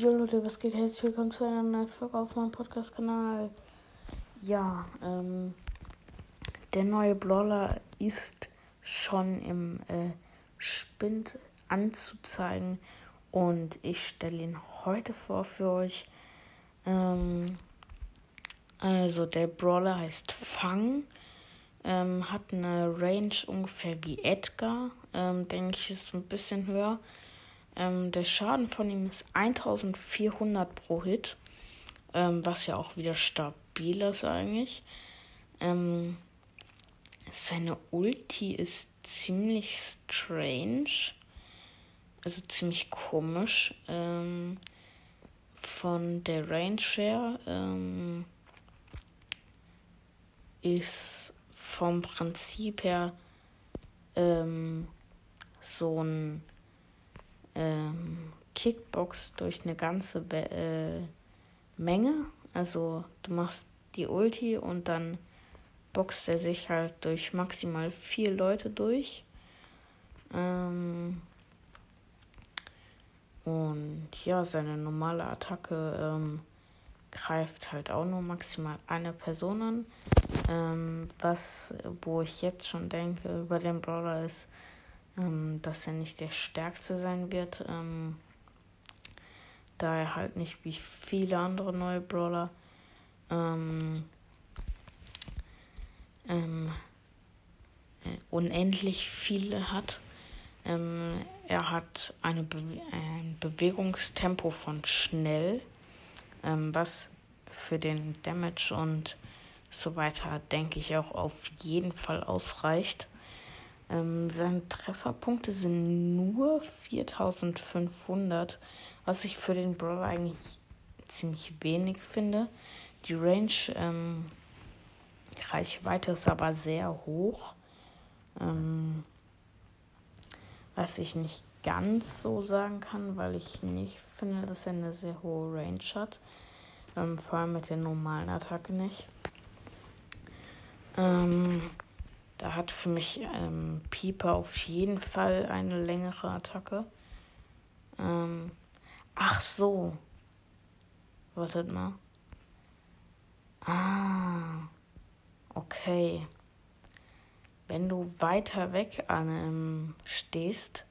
Jo Leute, was geht? Herzlich willkommen zu einer neuen Folge auf meinem Podcast-Kanal. Ja, ähm, der neue Brawler ist schon im äh, Spind anzuzeigen und ich stelle ihn heute vor für euch. Ähm, also der Brawler heißt Fang, ähm, hat eine Range ungefähr wie Edgar, ähm, denke ich, ist ein bisschen höher. Ähm, der Schaden von ihm ist 1400 pro Hit, ähm, was ja auch wieder stabil ist eigentlich. Ähm, seine Ulti ist ziemlich strange, also ziemlich komisch. Ähm, von der Range her ähm, ist vom Prinzip her ähm, so ein ähm, Kickbox durch eine ganze Be äh, Menge. Also du machst die Ulti und dann boxt er sich halt durch maximal vier Leute durch. Ähm und ja, seine normale Attacke ähm, greift halt auch nur maximal eine Person an. Ähm, was, wo ich jetzt schon denke über den Brawler ist, ähm, dass er nicht der stärkste sein wird, ähm, da er halt nicht wie viele andere neue Brawler ähm, ähm, äh, unendlich viele hat. Ähm, er hat eine Be ein Bewegungstempo von schnell, ähm, was für den Damage und so weiter, denke ich, auch auf jeden Fall ausreicht. Ähm, seine Trefferpunkte sind nur 4500, was ich für den Brawler eigentlich ziemlich wenig finde. Die Range, ähm, Reichweite ist aber sehr hoch. Ähm, was ich nicht ganz so sagen kann, weil ich nicht finde, dass er eine sehr hohe Range hat. Ähm, vor allem mit der normalen Attacke nicht. Ähm, da hat für mich ähm, Pieper auf jeden Fall eine längere Attacke. Ähm, ach so. Wartet mal. Ah. Okay. Wenn du weiter weg an ähm, stehst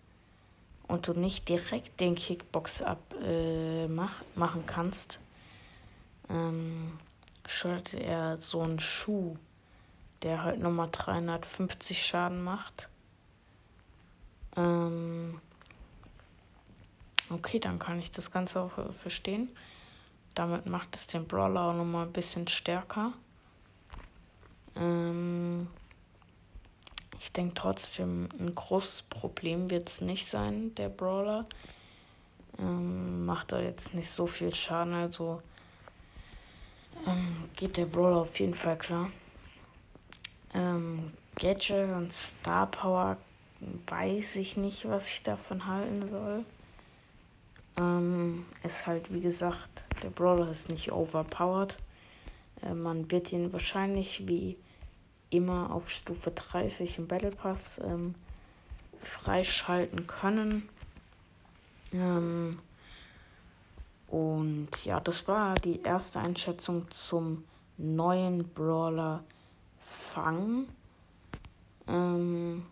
und du nicht direkt den Kickbox ab äh, mach, machen kannst, ähm, schuldet er so einen Schuh der halt nochmal 350 Schaden macht. Ähm okay, dann kann ich das Ganze auch verstehen. Damit macht es den Brawler auch nochmal ein bisschen stärker. Ähm ich denke trotzdem, ein großes Problem wird es nicht sein, der Brawler. Ähm, macht da jetzt nicht so viel Schaden, also ähm, geht der Brawler auf jeden Fall klar. Gadget und Star Power weiß ich nicht, was ich davon halten soll. Ähm, ist halt, wie gesagt, der Brawler ist nicht overpowered. Äh, man wird ihn wahrscheinlich wie immer auf Stufe 30 im Battle Pass ähm, freischalten können. Ähm, und ja, das war die erste Einschätzung zum neuen Brawler Fang. Ähm,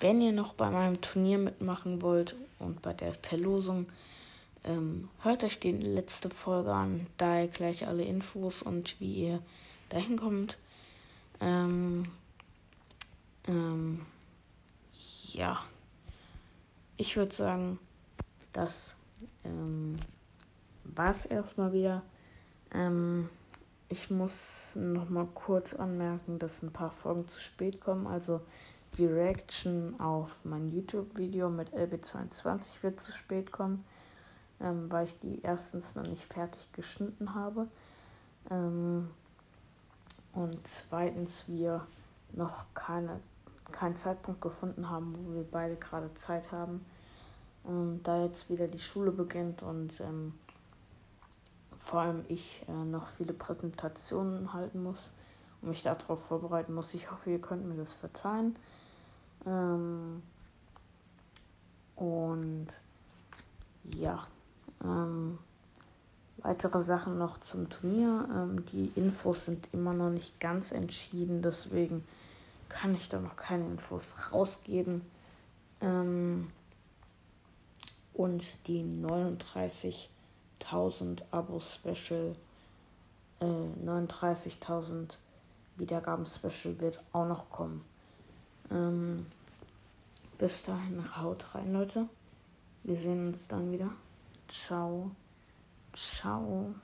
wenn ihr noch bei meinem Turnier mitmachen wollt und bei der Verlosung, ähm, hört euch die letzte Folge an, da gleich alle Infos und wie ihr dahin kommt. Ähm, ähm, ja, ich würde sagen, das ähm, war es erstmal wieder. Ähm, ich muss noch mal kurz anmerken, dass ein paar Folgen zu spät kommen. Also die Reaction auf mein YouTube-Video mit LB22 wird zu spät kommen, ähm, weil ich die erstens noch nicht fertig geschnitten habe. Ähm, und zweitens wir noch keine, keinen Zeitpunkt gefunden haben, wo wir beide gerade Zeit haben. Ähm, da jetzt wieder die Schule beginnt und ähm, vor allem ich äh, noch viele Präsentationen halten muss und mich darauf vorbereiten muss. Ich hoffe, ihr könnt mir das verzeihen. Ähm, und ja, Ähm, weitere Sachen noch zum Turnier. Ähm, die Infos sind immer noch nicht ganz entschieden, deswegen kann ich da noch keine Infos rausgeben. Ähm, und die 39.000 Abo-Special, äh, 39.000 Wiedergaben-Special wird auch noch kommen. Ähm, bis dahin haut rein, Leute. Wir sehen uns dann wieder. Ciao. Ciao.